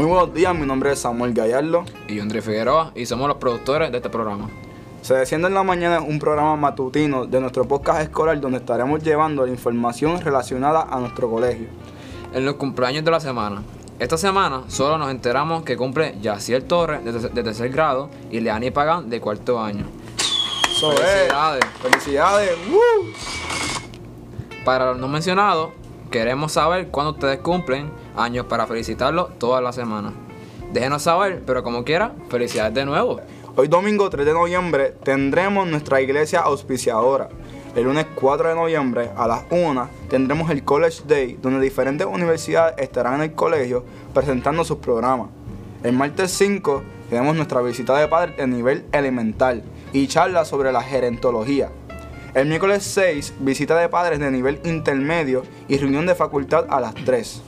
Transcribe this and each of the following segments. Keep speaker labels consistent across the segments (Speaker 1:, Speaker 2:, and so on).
Speaker 1: Muy buenos días, mi nombre es Samuel Gallardo.
Speaker 2: Y yo, André Figueroa, y somos los productores de este programa.
Speaker 1: Se desciende en la mañana es un programa matutino de nuestro podcast escolar donde estaremos llevando la información relacionada a nuestro colegio.
Speaker 2: En los cumpleaños de la semana. Esta semana solo nos enteramos que cumple Yaciel Torres de, de tercer grado y Leani Pagan de cuarto año.
Speaker 1: Es.
Speaker 2: Felicidades.
Speaker 1: Felicidades. ¡Woo!
Speaker 2: Para los no mencionados, queremos saber cuándo ustedes cumplen años para felicitarlos toda la semana. Déjenos saber, pero como quiera, felicidades de nuevo.
Speaker 1: Hoy domingo 3 de noviembre tendremos nuestra iglesia auspiciadora. El lunes 4 de noviembre a las 1 tendremos el College Day, donde diferentes universidades estarán en el colegio presentando sus programas. El martes 5 tenemos nuestra visita de padres de nivel elemental y charla sobre la gerontología. El miércoles 6, visita de padres de nivel intermedio y reunión de facultad a las 3.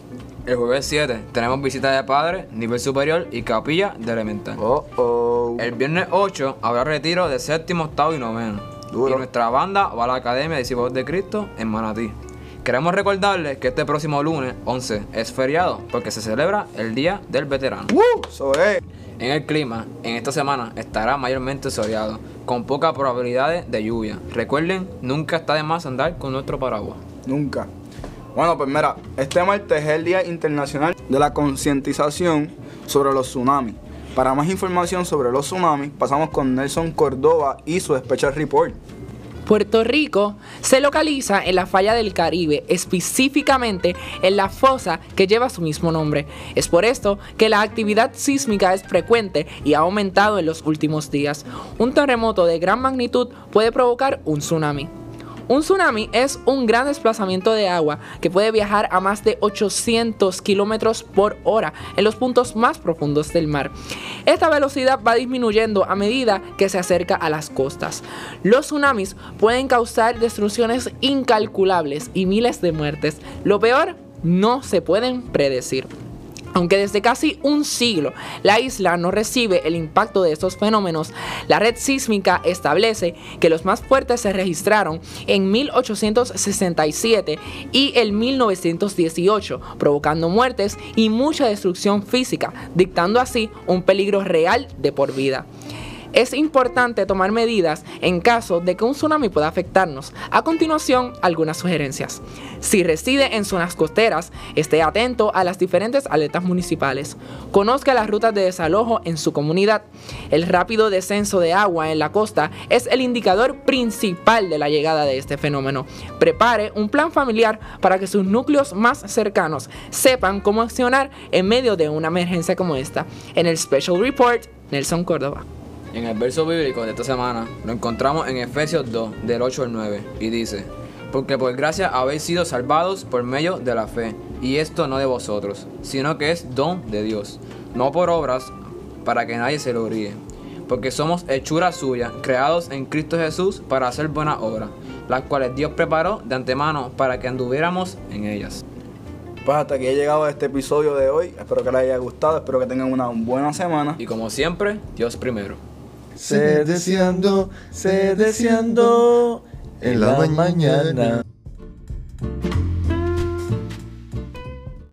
Speaker 2: El jueves 7 tenemos visita de padres, nivel superior y capilla de elemental.
Speaker 1: Oh, oh.
Speaker 2: El viernes 8 habrá retiro de séptimo, octavo y noveno.
Speaker 1: Duro.
Speaker 2: Y nuestra banda va a la Academia de Discípulos de Cristo en Manatí. Queremos recordarles que este próximo lunes 11 es feriado porque se celebra el Día del Veterano.
Speaker 1: Eso es.
Speaker 2: En el clima, en esta semana estará mayormente soleado, con pocas probabilidades de lluvia. Recuerden, nunca está de más andar con nuestro paraguas.
Speaker 1: Nunca. Bueno, pues mira, este martes es el Día Internacional de la Concientización sobre los Tsunamis. Para más información sobre los tsunamis, pasamos con Nelson Córdoba y su Special Report.
Speaker 3: Puerto Rico se localiza en la falla del Caribe, específicamente en la fosa que lleva su mismo nombre. Es por esto que la actividad sísmica es frecuente y ha aumentado en los últimos días. Un terremoto de gran magnitud puede provocar un tsunami. Un tsunami es un gran desplazamiento de agua que puede viajar a más de 800 kilómetros por hora en los puntos más profundos del mar. Esta velocidad va disminuyendo a medida que se acerca a las costas. Los tsunamis pueden causar destrucciones incalculables y miles de muertes. Lo peor, no se pueden predecir. Aunque desde casi un siglo la isla no recibe el impacto de estos fenómenos, la red sísmica establece que los más fuertes se registraron en 1867 y el 1918, provocando muertes y mucha destrucción física, dictando así un peligro real de por vida. Es importante tomar medidas en caso de que un tsunami pueda afectarnos. A continuación, algunas sugerencias. Si reside en zonas costeras, esté atento a las diferentes alertas municipales. Conozca las rutas de desalojo en su comunidad. El rápido descenso de agua en la costa es el indicador principal de la llegada de este fenómeno. Prepare un plan familiar para que sus núcleos más cercanos sepan cómo accionar en medio de una emergencia como esta. En el Special Report, Nelson Córdoba.
Speaker 2: En el verso bíblico de esta semana lo encontramos en Efesios 2, del 8 al 9, y dice, Porque por gracia habéis sido salvados por medio de la fe, y esto no de vosotros, sino que es don de Dios, no por obras, para que nadie se lo ríe. Porque somos hechura suya, creados en Cristo Jesús para hacer buenas obras, las cuales Dios preparó de antemano para que anduviéramos en ellas.
Speaker 1: Pues hasta aquí he llegado este episodio de hoy. Espero que les haya gustado. Espero que tengan una buena semana.
Speaker 2: Y como siempre, Dios primero.
Speaker 4: Se deseando, se deseando en la mañana.